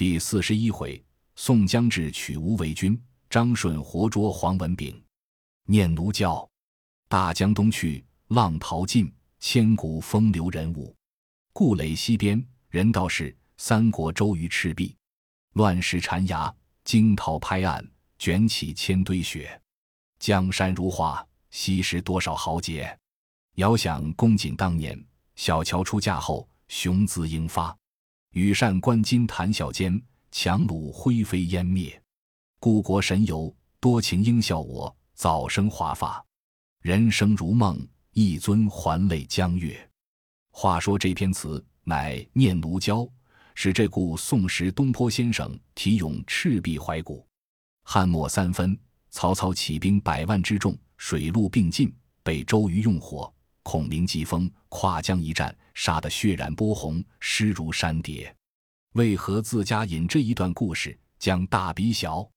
第四十一回，宋江智取无为军，张顺活捉黄文炳。念奴娇，大江东去，浪淘尽，千古风流人物。故垒西边，人道是三国周瑜赤壁。乱石缠崖，惊涛拍岸，卷起千堆雪。江山如画，昔时多少豪杰。遥想公瑾当年，小乔出嫁后，雄姿英发。羽扇纶巾谈笑间，樯橹灰飞烟灭。故国神游，多情应笑我，早生华发。人生如梦，一尊还酹江月。话说这篇词乃《念奴娇》，是这故宋时东坡先生题咏赤壁怀古。汉末三分，曹操起兵百万之众，水陆并进，被周瑜用火。孔明疾风跨江一战，杀得血染波红，尸如山叠。为何自家引这一段故事，将大比小？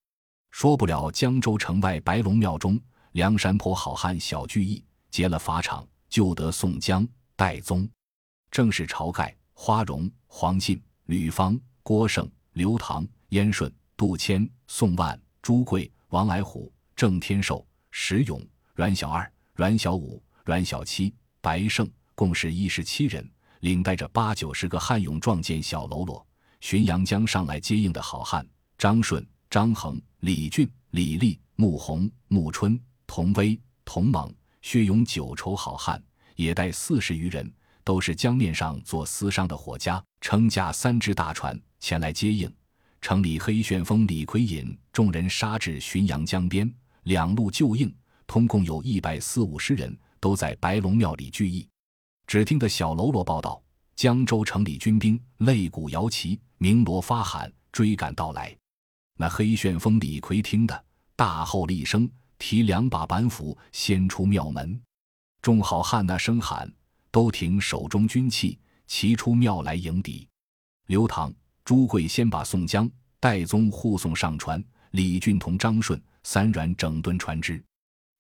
说不了江州城外白龙庙中，梁山泊好汉小聚义，劫了法场，救得宋江、戴宗。正是晁盖、花荣、黄信、吕方、郭盛、刘唐、燕顺、杜迁、宋万、朱贵、王来虎、郑天寿、石勇、阮小二、阮小五。阮小七、白胜共是一十七人，领带着八九十个汉勇壮健小喽啰，浔阳江上来接应的好汉张顺、张衡、李俊、李立、穆弘、穆春、童威、童猛、薛勇九筹好汉，也带四十余人，都是江面上做私商的伙家，乘驾三只大船前来接应。城里黑旋风李逵引众人杀至浔阳江边，两路救应，通共有一百四五十人。都在白龙庙里聚义。只听得小喽啰报道：江州城里军兵擂鼓摇旗，鸣锣发喊，追赶到来。那黑旋风李逵听得大吼了一声，提两把板斧，先出庙门。众好汉那声喊，都停手中军器，齐出庙来迎敌。刘唐、朱贵先把宋江、戴宗护送上船，李俊同张顺三阮整顿船只，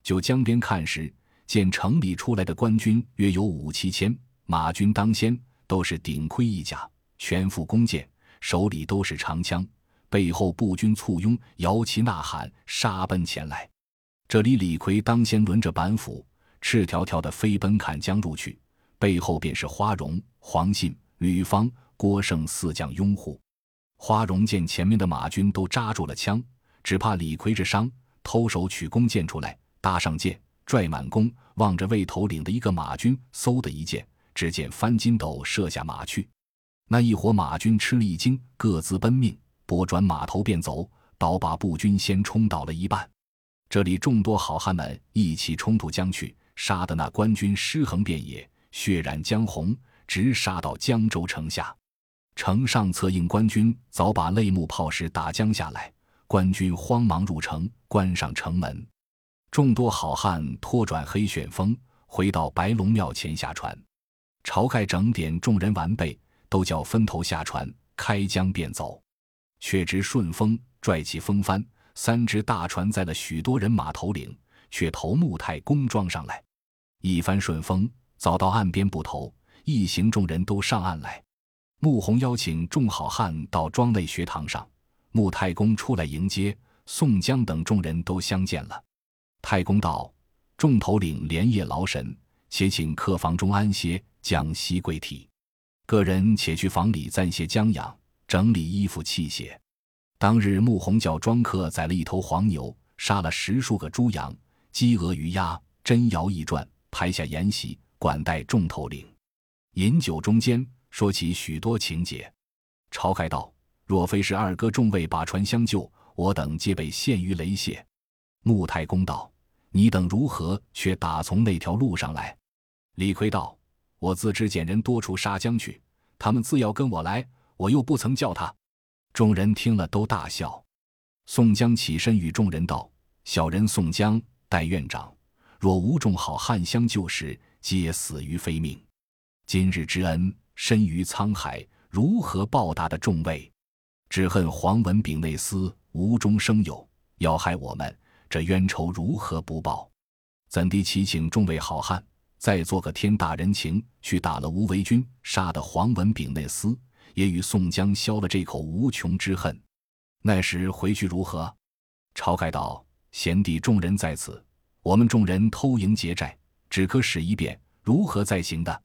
就江边看时。见城里出来的官军约有五七千，马军当先，都是顶盔一甲，全副弓箭，手里都是长枪，背后步军簇拥，摇旗呐喊，杀奔前来。这里李逵当先抡着板斧，赤条条的飞奔砍将入去，背后便是花荣、黄信、吕方、郭盛四将拥护。花荣见前面的马军都扎住了枪，只怕李逵这伤，偷手取弓箭出来，搭上箭。拽满弓，望着魏头领的一个马军，嗖的一箭，只见翻筋斗射下马去。那一伙马军吃了一惊，各自奔命，拨转马头便走，倒把步军先冲倒了一半。这里众多好汉们一起冲突将去，杀得那官军尸横遍野，血染江红，直杀到江州城下。城上策应官军早把擂木炮石打将下来，官军慌忙入城，关上城门。众多好汉拖转黑旋风，回到白龙庙前下船。晁盖整点众人完备，都叫分头下船，开江便走。却知顺风拽起风帆，三只大船载了许多人马头领，却投木太公庄上来。一帆顺风，早到岸边不投，一行众人都上岸来。穆弘邀请众好汉到庄内学堂上，穆太公出来迎接，宋江等众人都相见了。太公道：“众头领连夜劳神，且请客房中安歇，将息归体。个人且去房里暂歇将养，整理衣服器械。当日穆弘叫庄客宰了一头黄牛，杀了十数个猪羊、鸡鹅鱼鸭，真肴一转，排下筵席，管待众头领。饮酒中间，说起许多情节。晁盖道：若非是二哥众位把船相救，我等皆被陷于雷泄。穆太公道。”你等如何却打从那条路上来？李逵道：“我自知捡人多处杀将去，他们自要跟我来，我又不曾叫他。”众人听了都大笑。宋江起身与众人道：“小人宋江，代院长，若无众好汉相救时，皆死于非命。今日之恩深于沧海，如何报答的众位？只恨黄文炳那厮无中生有，要害我们。”这冤仇如何不报？怎地祈请众位好汉再做个天大人情，去打了无为军，杀的黄文炳那厮，也与宋江消了这口无穷之恨。那时回去如何？晁盖道：“贤弟众人在此，我们众人偷营劫寨，只可使一遍，如何再行的？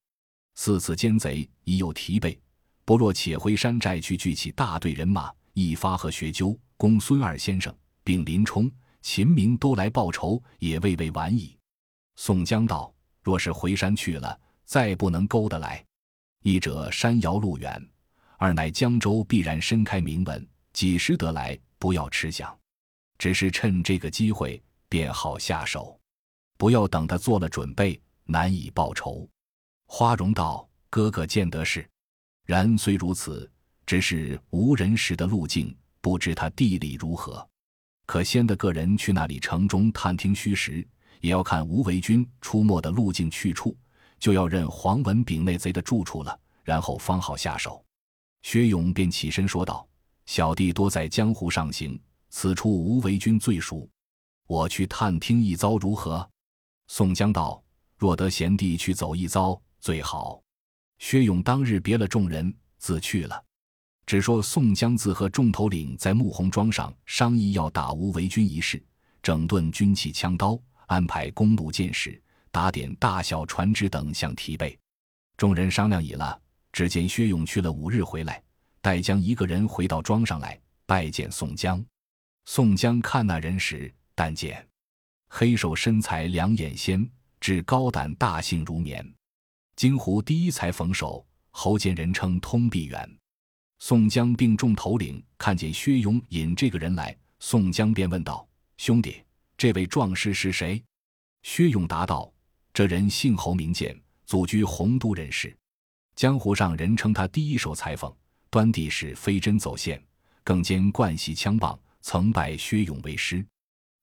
四次奸贼已有疲惫，不若且回山寨去聚起大队人马，一发和学究公孙二先生，并林冲、秦明都来报仇，也未未晚矣。”宋江道：“若是回山去了，再不能勾得来。一者山遥路远，二乃江州必然伸开名文，几时得来？不要迟想。”只是趁这个机会便好下手，不要等他做了准备，难以报仇。花荣道：“哥哥见得是，然虽如此，只是无人识的路径，不知他地理如何。可先的个人去那里城中探听虚实，也要看吴为军出没的路径去处，就要认黄文炳那贼的住处了，然后方好下手。”薛勇便起身说道：“小弟多在江湖上行。”此处吴为军最熟，我去探听一遭如何？宋江道：“若得贤弟去走一遭，最好。”薛勇当日别了众人，自去了。只说宋江自和众头领在沐红庄上商议要打吴为军一事，整顿军器枪刀，安排弓弩箭矢，打点大小船只等项提备。众人商量已了，只见薛勇去了五日回来，带将一个人回到庄上来拜见宋江。宋江看那人时，但见黑瘦身材，两眼鲜，至高胆大性如绵。金湖第一才逢首，侯见人称通臂猿。宋江并众头领看见薛勇引这个人来，宋江便问道：“兄弟，这位壮士是谁？”薛勇答道：“这人姓侯，名建，祖居洪都人士。江湖上人称他第一手裁缝，端地是飞针走线，更兼惯习枪棒。”曾拜薛勇为师，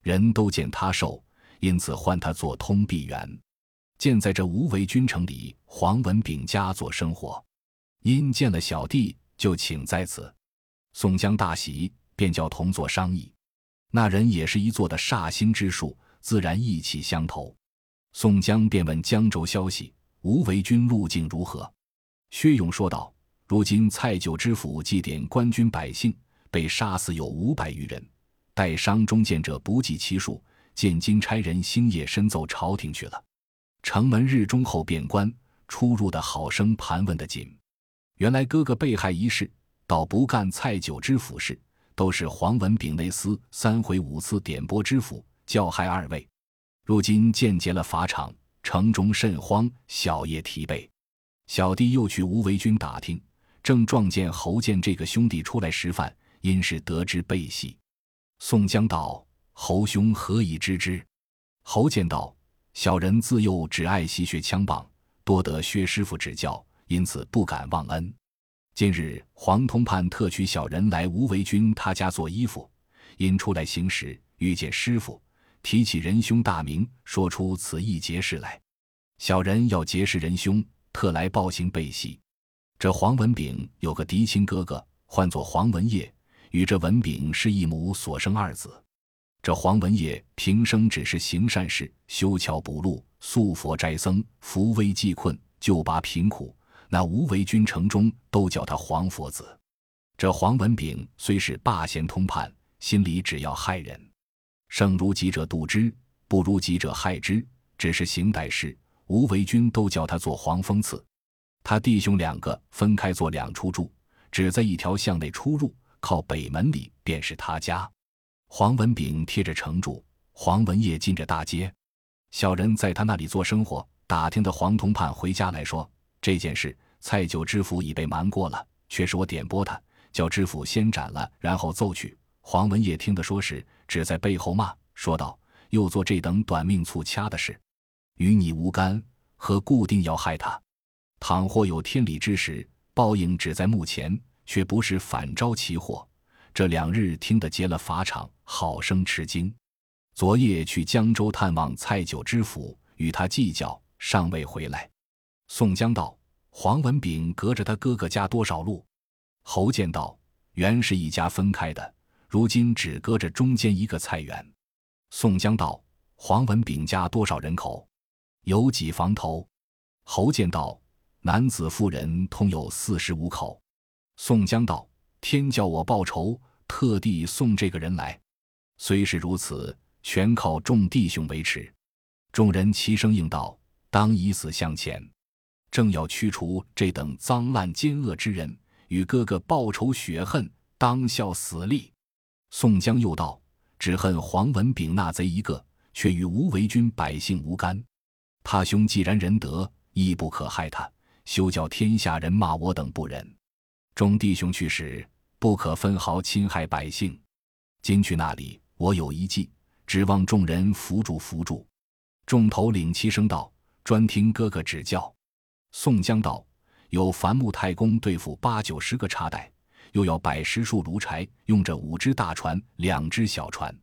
人都见他瘦，因此唤他做通臂猿。见在这无为军城里黄文炳家做生活，因见了小弟，就请在此。宋江大喜，便叫同坐商议。那人也是一座的煞星之术，自然意气相投。宋江便问江州消息，吴为军路径如何？薛勇说道：“如今蔡九知府祭奠官军百姓。”被杀死有五百余人，带伤中见者不计其数。见金差人星夜深奏朝廷去了，城门日中后便关，出入的好生盘问的紧。原来哥哥被害一事，倒不干蔡九知府事，都是黄文炳内司三回五次点拨知府叫害二位。如今见结了法场，城中甚慌，小夜疲惫。小弟又去吴为军打听，正撞见侯建这个兄弟出来食饭。因是得知背戏，宋江道：“侯兄何以知之？”侯建道：“小人自幼只爱惜学枪棒，多得薛师傅指教，因此不敢忘恩。近日黄通判特取小人来吴为军他家做衣服，因出来行时遇见师傅，提起仁兄大名，说出此一劫事来。小人要结识仁兄，特来报行背戏。这黄文炳有个嫡亲哥哥，唤作黄文业。”与这文炳是一母所生二子，这黄文业平生只是行善事、修桥补路、塑佛斋僧、扶危济困、救拔贫苦。那无为君城中都叫他黄佛子。这黄文炳虽是霸贤通判，心里只要害人，胜如己者妒之，不如己者害之。只是行歹事，无为君都叫他做黄风刺。他弟兄两个分开做两处住，只在一条巷内出入。靠北门里便是他家，黄文炳贴着城住，黄文业进着大街。小人在他那里做生活，打听的黄通判回家来说这件事，蔡九知府已被瞒过了，却是我点拨他，叫知府先斩了，然后奏去。黄文业听得说是，只在背后骂，说道：“又做这等短命促掐的事，与你无干，何固定要害他？倘或有天理之时，报应只在目前。”却不是反招其祸。这两日听得结了法场，好生吃惊。昨夜去江州探望蔡九知府，与他计较，尚未回来。宋江道：“黄文炳隔着他哥哥家多少路？”侯健道：“原是一家分开的，如今只隔着中间一个菜园。”宋江道：“黄文炳家多少人口？有几房头？”侯健道：“男子妇人通有四十五口。”宋江道：“天叫我报仇，特地送这个人来。虽是如此，全靠众弟兄维持。”众人齐声应道：“当以死相前。”正要驱除这等脏烂奸恶之人，与哥哥报仇雪恨，当效死力。宋江又道：“只恨黄文炳那贼一个，却与无为军百姓无干。他兄既然仁德，亦不可害他，休叫天下人骂我等不仁。众弟兄去时，不可分毫侵害百姓。今去那里，我有一计，指望众人扶助扶助。”众头领齐声道：“专听哥哥指教。”宋江道：“有樊木太公对付八九十个插袋，又要百十束炉柴，用这五只大船，两只小船。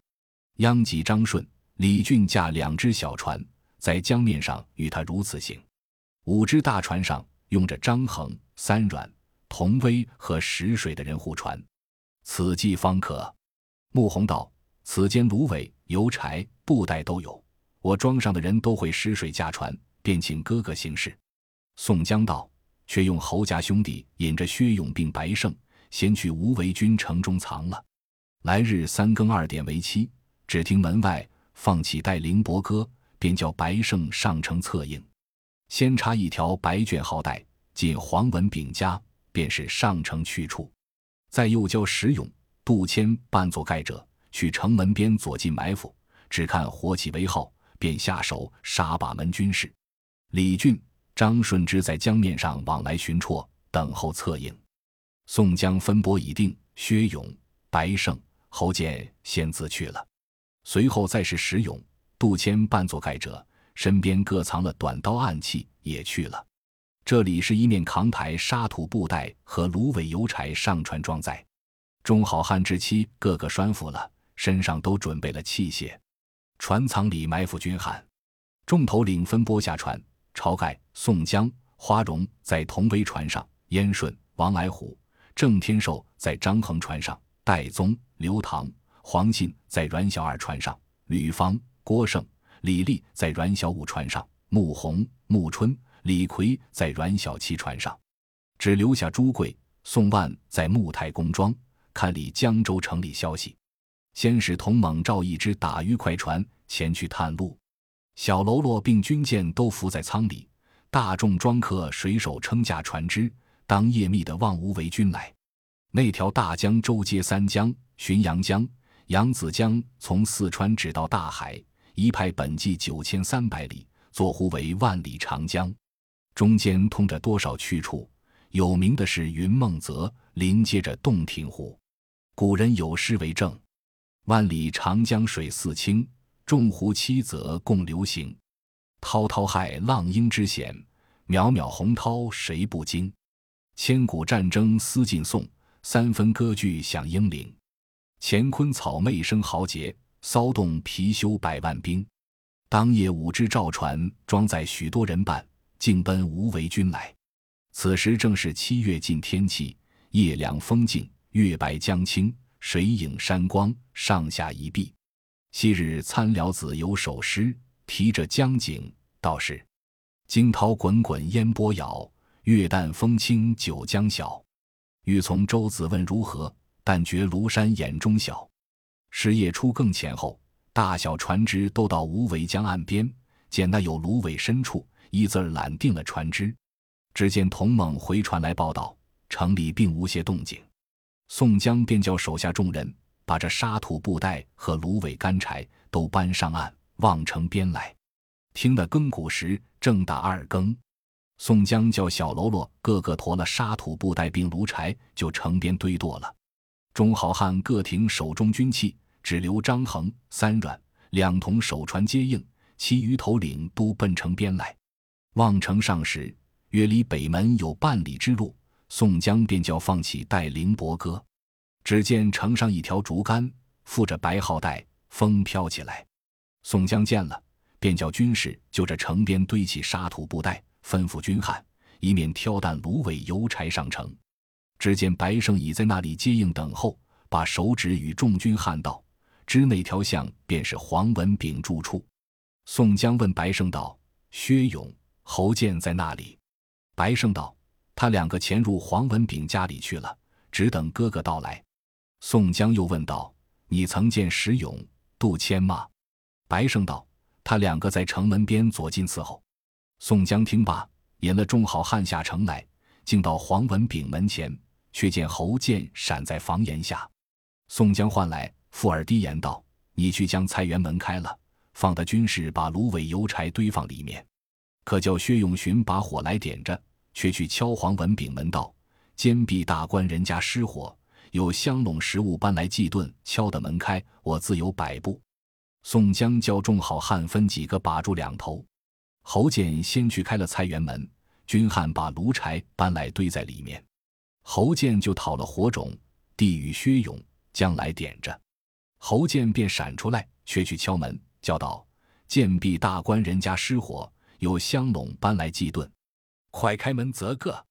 央及张顺、李俊驾两只小船，在江面上与他如此行。五只大船上用着张衡、三阮、童威和石水的人护船，此计方可。”穆弘道：“此间芦苇、油柴、布袋都有，我庄上的人都会识水驾船，便请哥哥行事。”宋江道：“却用侯家兄弟引着薛勇并白胜，先去无为军城中藏了。来日三更二点为期，只听门外放起带凌波歌，便叫白胜上城策应。先插一条白卷号带进黄文炳家，便是上城去处。再又叫石勇、杜迁扮作盖者，去城门边左近埋伏，只看火起为号，便下手杀把门军士。李俊。”张顺之在江面上往来巡绰，等候策应。宋江分拨已定，薛勇、白胜、侯健先自去了。随后再是石勇、杜迁扮作盖者，身边各藏了短刀暗器，也去了。这里是一面扛抬沙土布袋和芦苇油柴上船装载。众好汉之妻个个拴缚了，身上都准备了器械。船舱里埋伏军汉，众头领分拨下船。晁盖、宋江、花荣在同威船上，燕顺、王来虎、郑天寿在张衡船上，戴宗、刘唐、黄信在阮小二船上，吕方、郭盛、李立在阮小五船上，穆弘、穆春、李逵在阮小七船上，只留下朱贵、宋万在穆太公庄看理江州城里消息。先使同猛召一支打鱼快船前去探路。小喽啰并军舰都伏在舱里，大众庄客水手撑架船只，当夜密的望无为军来。那条大江周接三江：浔阳江、扬子江，从四川直到大海，一派本纪九千三百里，作湖为万里长江。中间通着多少去处？有名的是云梦泽，临接着洞庭湖。古人有诗为证：“万里长江水似清。”众湖七泽共流行，滔滔骇浪应知险，渺渺洪涛谁不惊？千古战争思尽宋，三分割据响英灵。乾坤草昧生豪杰，骚动貔貅百万兵。当夜五只赵船装载许多人伴，径奔无为军来。此时正是七月尽天气，夜凉风静，月白江清，水影山光，上下一碧。昔日参辽子有首诗，题着江景，道是：“惊涛滚滚烟波摇，月淡风轻九江晓。欲从舟子问如何？但觉庐山眼中小。”十夜初更前后，大小船只都到无为江岸边，见那有芦苇深处，一字儿揽定了船只。只见童猛回船来报道，城里并无些动静。宋江便叫手下众人。把这沙土布袋和芦苇干柴都搬上岸，望城边来。听得更鼓时，正打二更。宋江叫小喽啰个个驮了沙土布袋并炉柴，就城边堆垛了。众好汉各停手中军器，只留张衡、三阮两同守船接应，其余头领都奔城边来。望城上时，约离北门有半里之路。宋江便叫放起带凌伯歌。只见城上一条竹竿，附着白号带，风飘起来。宋江见了，便叫军士就着城边堆起沙土布袋，吩咐军汉以免挑担芦苇油柴上城。只见白胜已在那里接应等候，把手指与众军汉道：“知那条巷便是黄文炳住处。”宋江问白胜道：“薛勇、侯健在那里？”白胜道：“他两个潜入黄文炳家里去了。”只等哥哥到来。宋江又问道：“你曾见石勇、杜迁吗？”白胜道：“他两个在城门边左近伺候。”宋江听罢，引了众好汉下城来，竟到黄文炳门前，却见侯健闪在房檐下。宋江唤来，附耳低言道：“你去将菜园门开了，放的军士把芦苇油柴堆放里面。可叫薛永寻把火来点着，却去敲黄文炳门道：坚壁大官人家失火。”有香笼食物搬来祭顿，敲的门开，我自有摆布。宋江叫众好汉分几个把住两头。侯健先去开了菜园门，军汉把炉柴搬来堆在里面。侯健就讨了火种，递与薛勇，将来点着。侯健便闪出来，却去敲门，叫道：“贱婢大官人家失火，有香笼搬来祭顿，快开门则个。”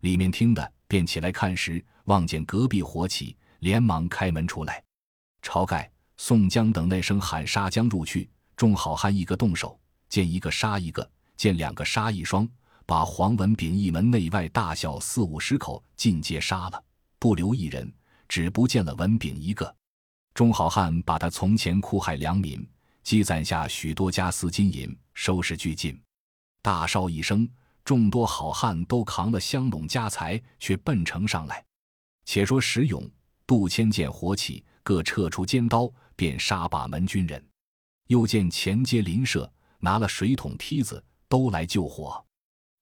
里面听的。便起来看时，望见隔壁火起，连忙开门出来。晁盖、宋江等那声喊杀将入去，众好汉一个动手，见一个杀一个，见两个杀一双，把黄文炳一门内外大小四五十口尽皆杀了，不留一人，只不见了文炳一个。众好汉把他从前酷害良民，积攒下许多家私金银，收拾俱尽。大哨一声。众多好汉都扛了香笼家财，却奔城上来。且说石勇、杜迁见火起，各撤出尖刀，便杀把门军人。又见前街邻舍拿了水桶、梯子，都来救火。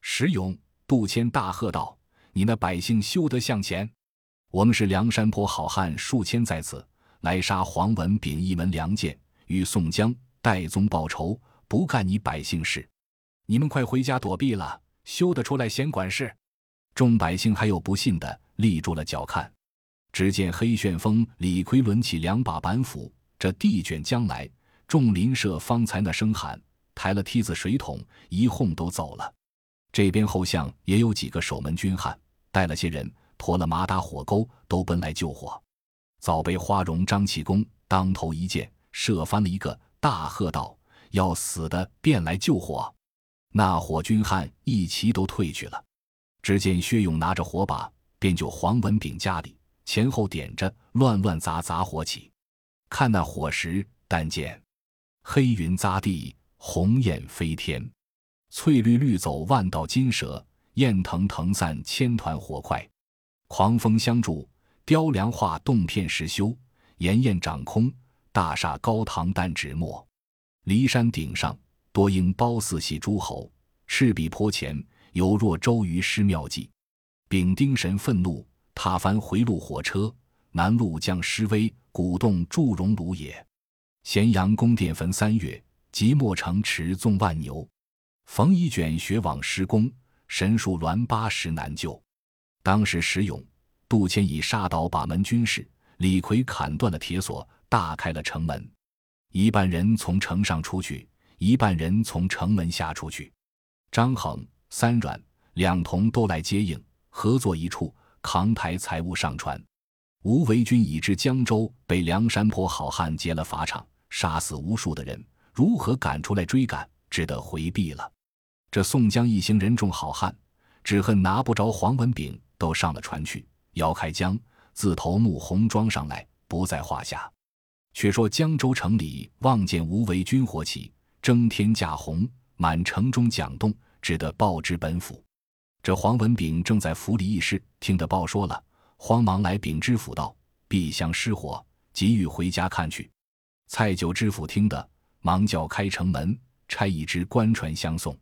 石勇、杜迁大喝道：“你那百姓休得向前！我们是梁山泊好汉数千在此，来杀黄文炳一门良贱，与宋江、戴宗报仇，不干你百姓事。你们快回家躲避了。”休得出来闲管事！众百姓还有不信的，立住了脚看。只见黑旋风李逵抡起两把板斧，这地卷将来。众邻舍方才那声喊，抬了梯子水桶，一哄都走了。这边后巷也有几个守门军汉，带了些人，驮了马打火钩，都奔来救火。早被花荣、张启功当头一箭射翻了一个，大喝道：“要死的便来救火！”那伙军汉一齐都退去了，只见薛勇拿着火把，便就黄文炳家里前后点着，乱乱砸砸火起。看那火时，但见黑云匝地，红焰飞天，翠绿绿走万道金蛇，焰腾腾散千团火块，狂风相助，雕梁画栋片石修，炎焰掌空，大厦高堂淡纸墨，骊山顶上。多应褒姒系诸侯，赤壁坡前犹若周瑜施妙计。丙丁神愤怒，踏翻回路火车，南路将失威，鼓动祝融炉也。咸阳宫殿焚三月，即墨城池纵万牛。冯夷卷雪网施工，神树栾八十难救。当时石勇、杜迁已杀倒把门军士，李逵砍断了铁锁，大开了城门，一半人从城上出去。一半人从城门下出去，张衡、三阮两同都来接应，合作一处，扛抬财物上船。吴为军已至江州，被梁山泊好汉劫了法场，杀死无数的人，如何赶出来追赶？只得回避了。这宋江一行人众好汉，只恨拿不着黄文炳，都上了船去。姚开江自头目红装上来，不在话下。却说江州城里望见吴为军火起。征天驾红，满城中讲动，只得报知本府。这黄文炳正在府里议事，听得报说了，慌忙来禀知府道：“陛下失火，急欲回家看去。”蔡九知府听得，忙叫开城门，差一只官船相送。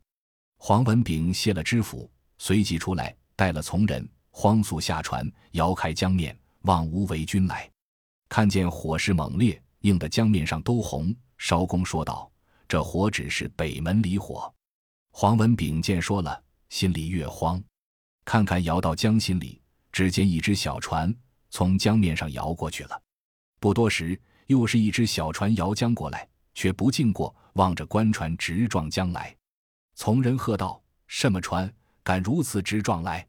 黄文炳谢了知府，随即出来，带了从人，慌速下船，摇开江面，望无为军来。看见火势猛烈，映得江面上都红。艄公说道。这火只是北门里火，黄文炳见说了，心里越慌。看看摇到江心里，只见一只小船从江面上摇过去了。不多时，又是一只小船摇江过来，却不经过，望着官船直撞江来。从人喝道：“什么船敢如此直撞来？”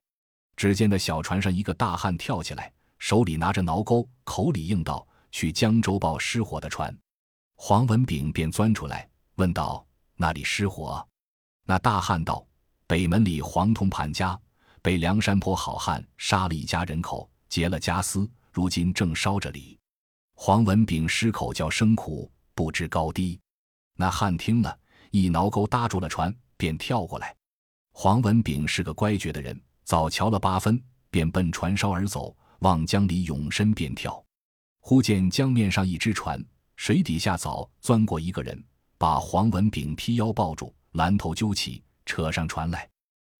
只见那小船上一个大汉跳起来，手里拿着挠钩，口里应道：“去江州报失火的船。”黄文炳便钻出来。问道：“那里失火？”那大汉道：“北门里黄铜盘家被梁山泊好汉杀了一家人口，结了家私，如今正烧着里。黄文炳失口叫声苦，不知高低。那汉听了一挠钩搭住了船，便跳过来。黄文炳是个乖觉的人，早瞧了八分，便奔船梢而走，往江里永身便跳。忽见江面上一只船，水底下早钻过一个人，把黄文炳劈腰抱住，拦头揪起，扯上船来。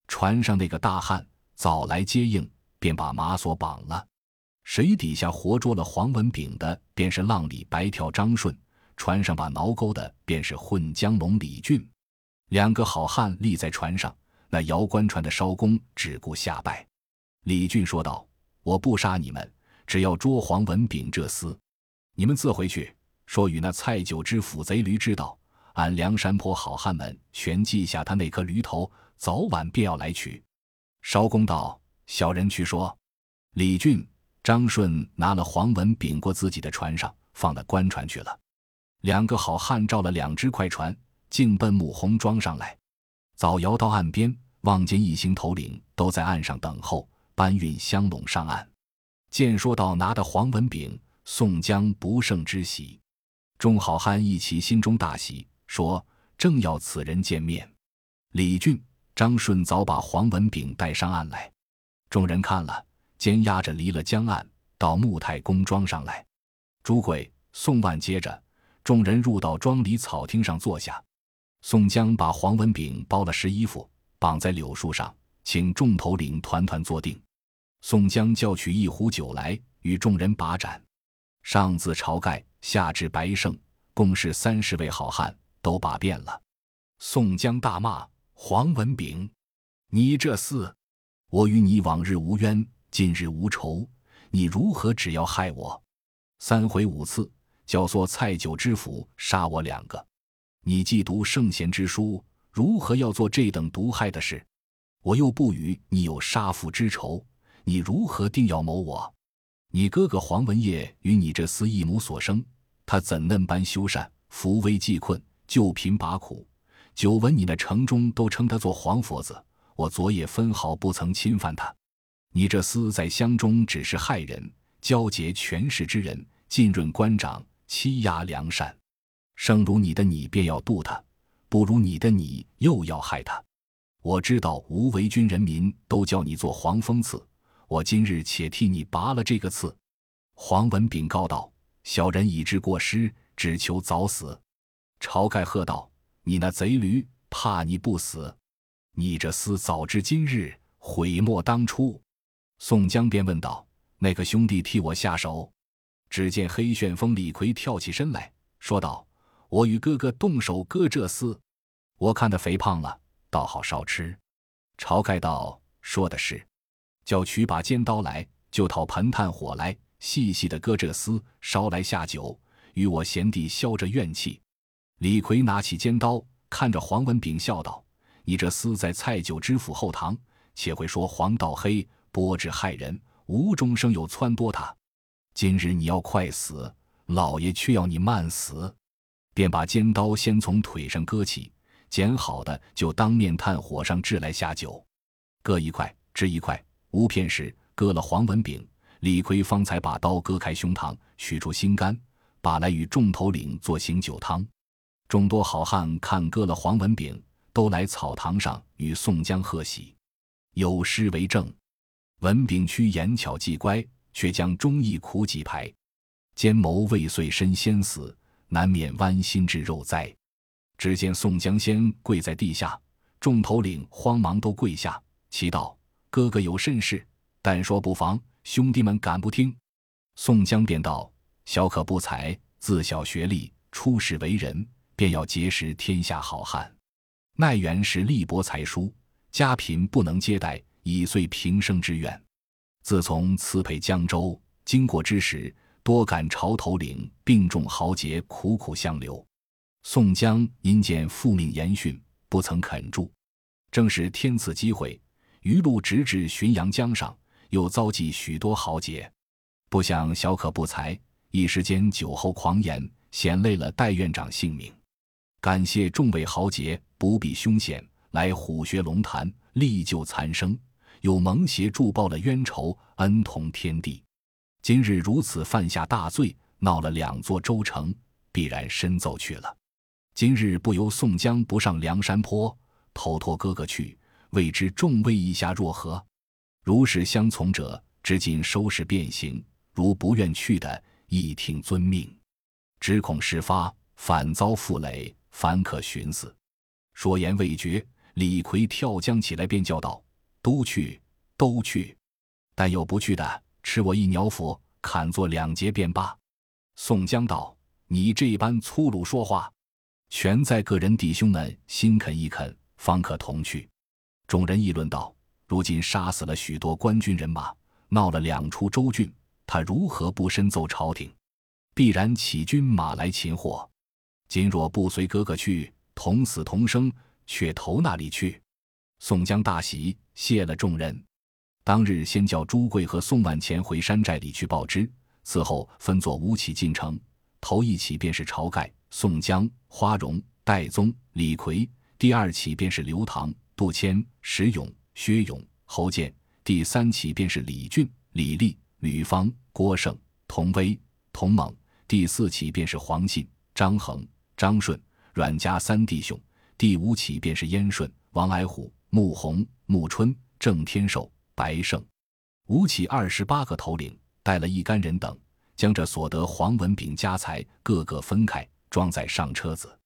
船上那个大汉早来接应，便把马索绑了。水底下活捉了黄文炳的，便是浪里白条张顺；船上把挠钩的，便是混江龙李俊。两个好汉立在船上，那摇官船的艄公只顾下拜。李俊说道：“我不杀你们，只要捉黄文炳这厮。你们自回去，说与那蔡九之府贼驴知道，俺梁山坡好汉们全记下他那颗驴头。”早晚便要来取。艄公道：“小人去说。”李俊、张顺拿了黄文炳过自己的船上，放了官船去了。两个好汉照了两只快船，径奔母红庄上来。早摇到岸边，望见一行头领都在岸上等候，搬运香笼上岸。见说道：“拿的黄文炳，宋江不胜之喜。”众好汉一起心中大喜，说：“正要此人见面。”李俊。张顺早把黄文炳带上岸来，众人看了，肩压着离了江岸，到木太公庄上来。朱贵、宋万接着，众人入到庄里草厅上坐下。宋江把黄文炳包了湿衣服，绑在柳树上，请众头领团团坐定。宋江叫取一壶酒来，与众人把盏。上自晁盖，下至白胜，共是三十位好汉，都把遍了。宋江大骂。黄文炳，你这厮，我与你往日无冤，近日无仇，你如何只要害我？三回五次教唆蔡九知府杀我两个，你既读圣贤之书，如何要做这等毒害的事？我又不与你有杀父之仇，你如何定要谋我？你哥哥黄文业与你这厮一母所生，他怎嫩般修善，扶危济困，就贫拔苦？久闻你那城中都称他做黄佛子，我昨夜分毫不曾侵犯他。你这厮在乡中只是害人，交结权势之人，浸润官长，欺压良善。生如你的你便要渡他，不如你的你又要害他。我知道无为军人民都叫你做黄蜂刺，我今日且替你拔了这个刺。黄文炳告道：“小人已知过失，只求早死。”晁盖喝道。你那贼驴，怕你不死！你这厮早知今日，悔莫当初。宋江便问道：“那个兄弟替我下手？”只见黑旋风李逵跳起身来说道：“我与哥哥动手割这厮，我看他肥胖了，倒好烧吃。”晁盖道：“说的是，叫取把尖刀来，就讨盆炭火来，细细的割这厮，烧来下酒，与我贤弟消着怨气。”李逵拿起尖刀，看着黄文炳笑道：“你这厮在蔡九知府后堂，且会说黄道黑，波之害人，无中生有撺掇他。今日你要快死，老爷却要你慢死。”便把尖刀先从腿上割起，剪好的就当面炭火上炙来下酒，割一块，支一块，无片时割了黄文炳。李逵方才把刀割开胸膛，取出心肝，把来与众头领做醒酒汤。众多好汉看割了黄文炳，都来草堂上与宋江贺喜。有诗为证：“文炳屈言巧计乖，却将忠义苦几排。奸谋未遂身先死，难免剜心之肉哉。”只见宋江先跪在地下，众头领慌忙都跪下，祈道：“哥哥有甚事，但说不妨。兄弟们敢不听？”宋江便道：“小可不才，自小学历，出世为人。”便要结识天下好汉，奈原是力薄才疏，家贫不能接待，以遂平生之愿。自从辞配江州，经过之时，多感朝头领并众豪杰苦苦相留。宋江因见父命严训，不曾肯住。正是天赐机会，余路直至浔阳江上，又遭际许多豪杰。不想小可不才，一时间酒后狂言，险累了戴院长性命。感谢众位豪杰不避凶险来虎穴龙潭，力救残生，有蒙邪助报了冤仇，恩同天地。今日如此犯下大罪，闹了两座州城，必然深奏去了。今日不由宋江不上梁山坡，投托哥哥去，未知众位意下若何？如是相从者，只仅收拾便行；如不愿去的，亦听遵命。只恐事发，反遭负累，凡可寻死。说言未绝，李逵跳江起来，便叫道：“都去，都去！但有不去的，吃我一鸟斧，砍作两截便罢。”宋江道：“你这般粗鲁说话，全在个人弟兄们心肯意肯，方可同去。”众人议论道：“如今杀死了许多官军人马，闹了两处州郡，他如何不深奏朝廷？必然起军马来擒获。今若不随哥哥去。”同死同生，却投那里去？宋江大喜，谢了众人。当日先叫朱贵和宋万钱回山寨里去报知，此后分作五起进城。头一起便是晁盖、宋江、花荣、戴宗、李逵；第二起便是刘唐、杜迁、石勇、薛勇、侯健；第三起便是李俊、李立、吕方、郭盛、童威、童猛；第四起便是黄信、张衡、张顺。阮家三弟兄，第五起便是燕顺、王矮虎、穆弘、穆春、郑天寿、白胜，五起二十八个头领，带了一干人等，将这所得黄文炳家财各个分开，装在上车子。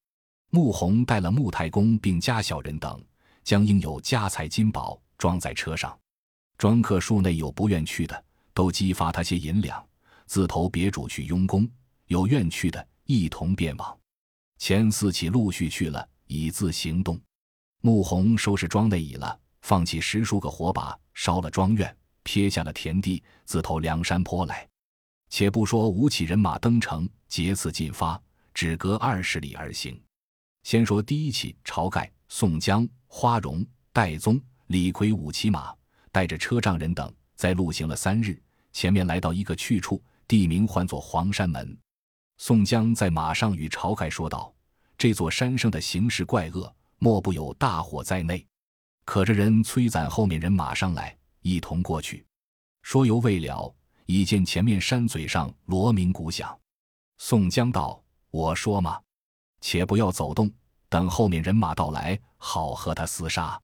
穆弘带了穆太公并家小人等，将应有家财金宝装在车上。庄客数内有不愿去的，都激发他些银两，自投别主去佣工；有愿去的，一同便往。前四起陆续去了，以自行动。穆弘收拾庄内已了，放起十数个火把，烧了庄院，撇下了田地，自投梁山坡来。且不说五起人马登城，劫次进发，只隔二十里而行。先说第一起，晁盖、宋江、花荣、戴宗、李逵五骑马，带着车仗人等，在路行了三日，前面来到一个去处，地名唤作黄山门。宋江在马上与晁盖说道：“这座山上的形势怪恶，莫不有大火在内。可这人催攒后面人马上来，一同过去。”说犹未了，已见前面山嘴上锣鸣鼓响。宋江道：“我说嘛，且不要走动，等后面人马到来，好和他厮杀。”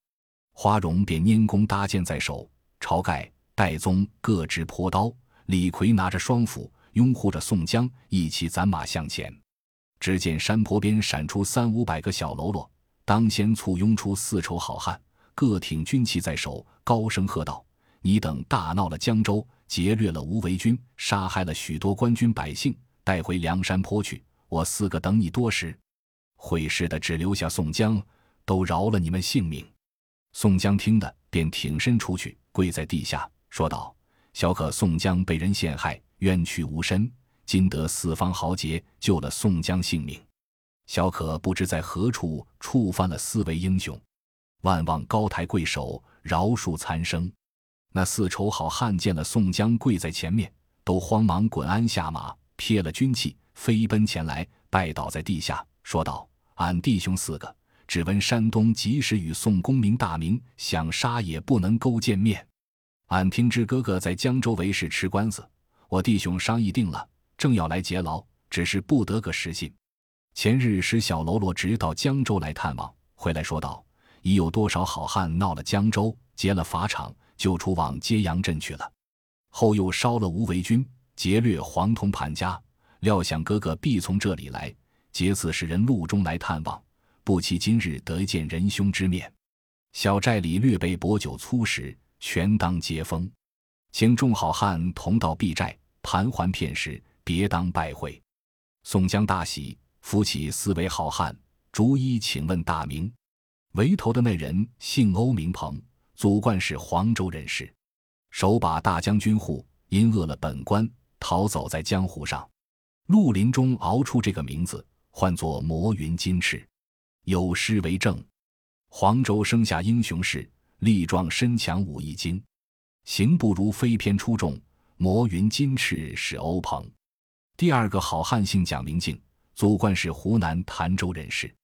花荣便拈弓搭箭在手，晁盖、戴宗各执朴刀，李逵拿着双斧。拥护着宋江一起攒马向前，只见山坡边闪出三五百个小喽啰，当先簇拥出四筹好汉，各挺军旗在手，高声喝道：“你等大闹了江州，劫掠了无为军，杀害了许多官军百姓，带回梁山坡去。我四个等你多时，会师的只留下宋江，都饶了你们性命。”宋江听得，便挺身出去，跪在地下，说道：“小可宋江被人陷害。”冤屈无身，今得四方豪杰救了宋江性命，小可不知在何处触犯了四位英雄，万望高抬贵手饶恕残生。那四筹好汉见了宋江跪在前面，都慌忙滚鞍下马，撇了军器，飞奔前来，拜倒在地下，说道：“俺弟兄四个，只闻山东及时与宋公明大名，想杀也不能勾见面。俺听知哥哥在江州为事吃官司。”我弟兄商议定了，正要来劫牢，只是不得个实信。前日使小喽啰直到江州来探望，回来说道：已有多少好汉闹了江州，劫了法场，就出往揭阳镇去了。后又烧了无为军，劫掠黄铜盘家。料想哥哥必从这里来，劫此使人路中来探望，不期今日得见仁兄之面。小寨里略备薄酒粗食，全当接风，请众好汉同到敝寨。盘桓片时，别当拜会。宋江大喜，扶起四位好汉，逐一请问大名。围头的那人姓欧，名鹏，祖贯是黄州人士，手把大将军户，因饿了本官，逃走在江湖上。绿林中熬出这个名字，唤作魔云金翅，有诗为证：黄州生下英雄士，力壮身强武艺精，行不如飞偏出众。魔云金翅是欧鹏，第二个好汉姓蒋，明敬，祖贯是湖南潭州人士，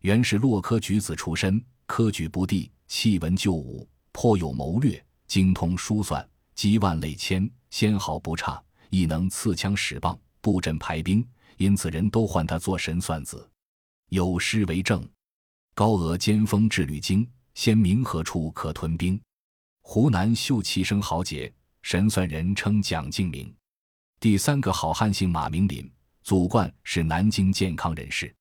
原是洛科举子出身，科举不第，弃文就武，颇有谋略，精通书算，积万累千，纤毫不差，亦能刺枪使棒，布阵排兵，因此人都唤他做神算子。有诗为证：“高额尖锋至履经，先明何处可屯兵？湖南秀气生豪杰，神算人称蒋敬明。”第三个好汉姓马，名林，祖贯是南京健康人士，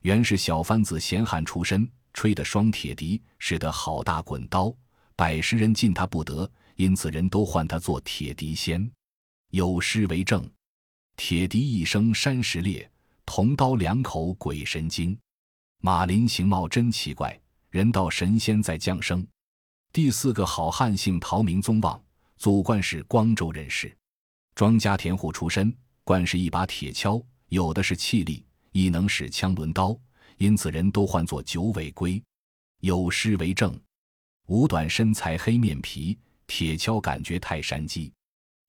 原是小番子闲汉出身，吹得双铁笛，使得好大滚刀。百十人进他不得，因此人都唤他做铁笛仙。有诗为证：“铁笛一声山石裂，铜刀两口鬼神惊。”马林形貌真奇怪，人道神仙在降生。第四个好汉姓陶，名宗旺，祖贯是光州人士，庄稼田户出身，惯是一把铁锹，有的是气力，亦能使枪抡刀，因此人都唤作九尾龟。有诗为证。五短身材黑面皮，铁锹感觉泰山鸡。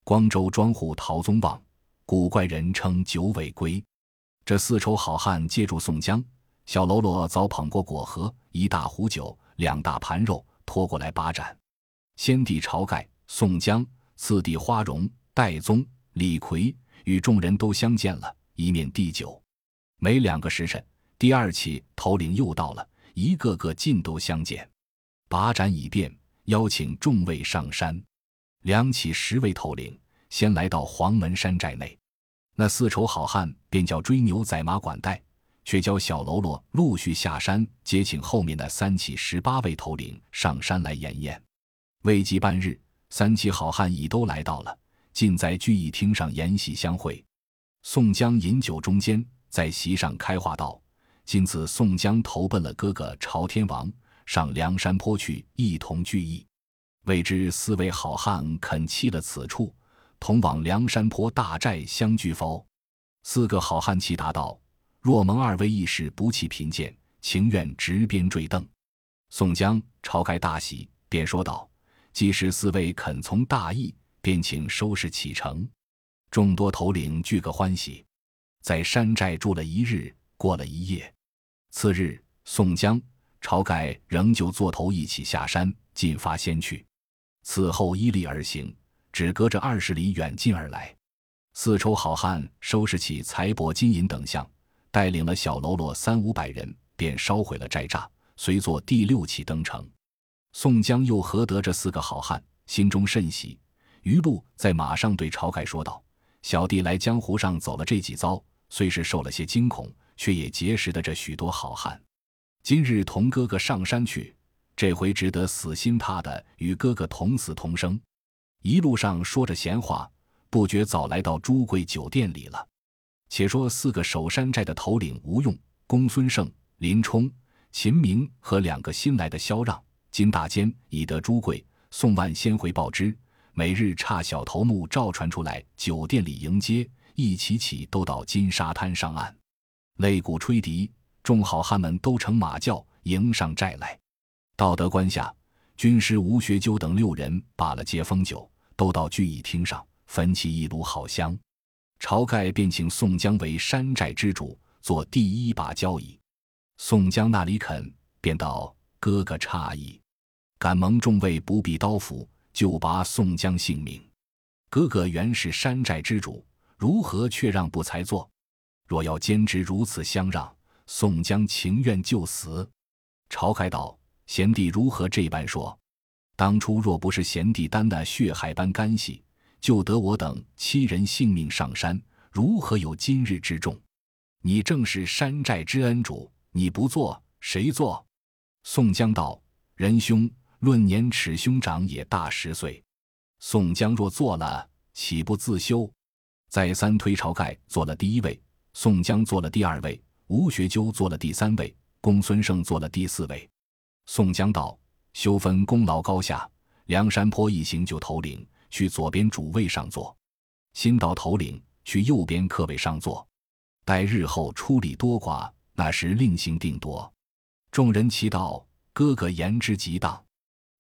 光州庄户陶宗旺，古怪人称九尾龟。这四丑好汉借助宋江，小喽啰早捧过果盒、一大壶酒、两大盘肉，拖过来把盏。先帝晁盖、宋江，次第花荣、戴宗、李逵与众人都相见了，一面递酒。每两个时辰，第二起头领又到了，一个个尽都相见。把盏已变，邀请众位上山。两起十位头领先来到黄门山寨内，那四丑好汉便叫追牛宰马管带，却教小喽啰陆续下山接请后面的三起十八位头领上山来演宴。未及半日，三起好汉已都来到了，尽在聚义厅上筵席相会。宋江饮酒中间，在席上开话道：“今次宋江投奔了哥哥朝天王。”上梁山坡去，一同聚义。未知四位好汉肯弃了此处，同往梁山坡大寨相聚否？四个好汉齐答道：“若蒙二位义士不弃贫贱，情愿执鞭坠镫。”宋江、晁盖大喜，便说道：“既是四位肯从大义，便请收拾启程。”众多头领俱个欢喜，在山寨住了一日，过了一夜。次日，宋江。晁盖仍旧坐头一起下山，进发先去。此后依例而行，只隔着二十里远近而来。四丑好汉收拾起财帛金银等项，带领了小喽啰三五百人，便烧毁了寨栅，随坐第六起登城。宋江又何得这四个好汉，心中甚喜。余路在马上对晁盖说道：“小弟来江湖上走了这几遭，虽是受了些惊恐，却也结识的这许多好汉。”今日同哥哥上山去，这回只得死心塌的与哥哥同死同生。一路上说着闲话，不觉早来到朱贵酒店里了。且说四个守山寨的头领吴用、公孙胜、林冲、秦明和两个新来的萧让、金大坚已得朱贵、宋万先回报之，每日差小头目赵传出来酒店里迎接，一起起都到金沙滩上岸，擂鼓吹笛。众好汉们都乘马轿迎上寨来，到得关下，军师吴学究等六人把了接风酒，都到聚义厅上焚起一炉好香。晁盖便请宋江为山寨之主，做第一把交椅。宋江那里肯，便道：“哥哥诧异，敢蒙众位不必刀斧，就拔宋江性命。哥哥原是山寨之主，如何却让不才做？若要坚持如此相让。”宋江情愿就死。晁盖道：“贤弟如何这般说？当初若不是贤弟担那血海般干系，救得我等七人性命上山，如何有今日之重？你正是山寨之恩主，你不做谁做？”宋江道：“仁兄，论年齿兄长也大十岁。宋江若做了，岂不自羞？”再三推晁盖做了第一位，宋江做了第二位。吴学究做了第三位，公孙胜做了第四位。宋江道：“休分功劳高下，梁山坡一行就头领去左边主位上坐，新到头领去右边客位上坐。待日后出力多寡，那时另行定夺。”众人齐道：“哥哥言之极当。”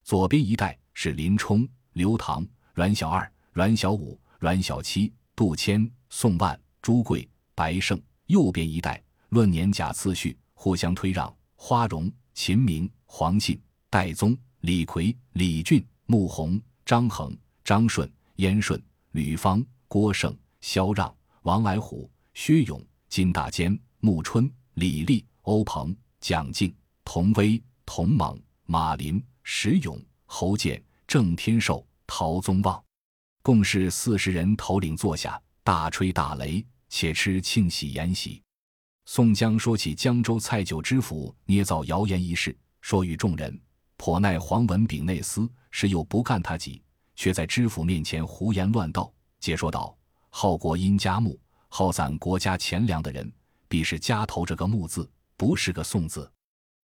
左边一带是林冲、刘唐、阮小二、阮小五、阮小七、杜迁、宋万、朱贵、白胜；右边一带。论年甲次序，互相推让。花荣、秦明、黄信、戴宗、李逵、李俊、穆弘、张衡、张顺、燕顺、吕方、郭盛、萧让、王来虎、薛勇、金大坚、穆春、李立、欧鹏、蒋敬、童威、童猛、马林、石勇、侯建、郑天寿、陶宗旺，共是四十人头领坐下，大吹大擂，且吃庆喜筵席。宋江说起江州蔡九知府捏造谣言一事，说与众人，颇耐黄文炳内司，时又不干他己，却在知府面前胡言乱道，解说道：“好国因家木，好攒国家钱粮的人，必是家头这个木字，不是个宋字；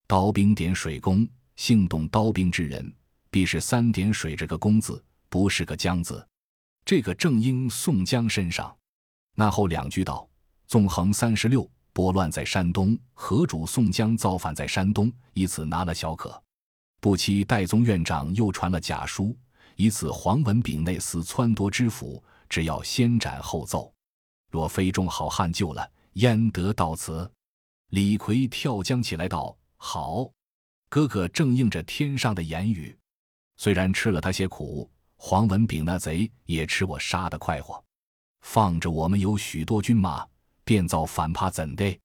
刀兵点水工，性动刀兵之人，必是三点水这个工字，不是个江字。这个正应宋江身上。”那后两句道：“纵横三十六。”拨乱在山东，何主宋江造反在山东，以此拿了小可。不期戴宗院长又传了假书，以此黄文炳内司撺掇知府，只要先斩后奏。若非众好汉救了，焉得到此？李逵跳江起来道：“好，哥哥正应着天上的言语。虽然吃了他些苦，黄文炳那贼也吃我杀的快活。放着我们有许多军马。”便造反怕怎的？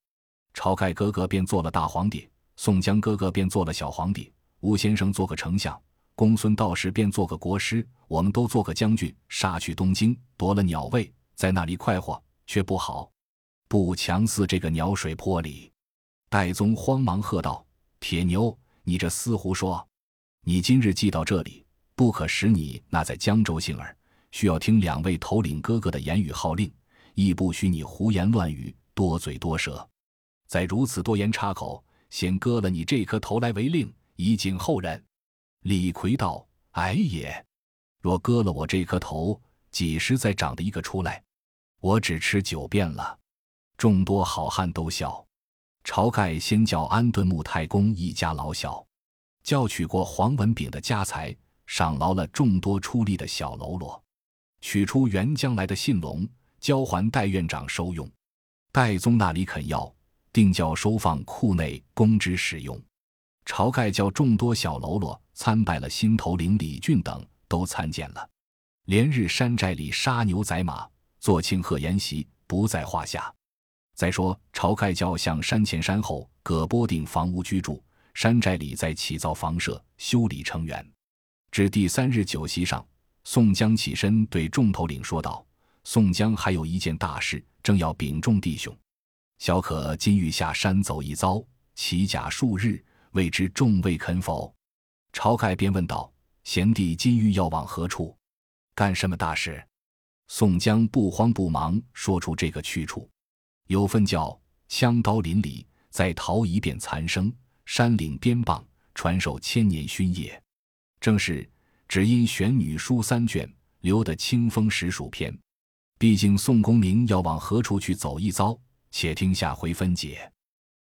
晁盖哥哥便做了大皇帝，宋江哥哥便做了小皇帝，吴先生做个丞相，公孙道士便做个国师，我们都做个将军，杀去东京，夺了鸟位，在那里快活，却不好，不强似这个鸟水坡里。戴宗慌忙喝道：“铁牛，你这厮胡说！你今日寄到这里，不可使你那在江州幸儿，需要听两位头领哥哥的言语号令。”亦不许你胡言乱语，多嘴多舌。再如此多言插口，先割了你这颗头来为令，以警后人。李逵道：“哎也，若割了我这颗头，几时再长得一个出来？我只吃九遍了。”众多好汉都笑。晁盖先叫安顿穆太公一家老小，叫取过黄文炳的家财，赏劳了众多出力的小喽啰，取出原将来的信龙。交还戴院长收用，戴宗那里肯要，定叫收放库内供之使用。晁盖叫众多小喽啰参拜了新头领李俊等，都参见了。连日山寨里杀牛宰马，做庆贺筵席，不在话下。再说晁盖叫向山前山后各拨定房屋居住，山寨里再起造房舍，修理成园。至第三日酒席上，宋江起身对众头领说道。宋江还有一件大事，正要禀众弟兄。小可今欲下山走一遭，骑甲数日，未知众位肯否？晁盖便问道：“贤弟今欲要往何处？干什么大事？”宋江不慌不忙说出这个去处：有份叫枪刀林里，再逃一遍残生，山岭边傍，传授千年勋业。正是只因玄女书三卷，留得清风实属篇。毕竟宋公明要往何处去走一遭，且听下回分解。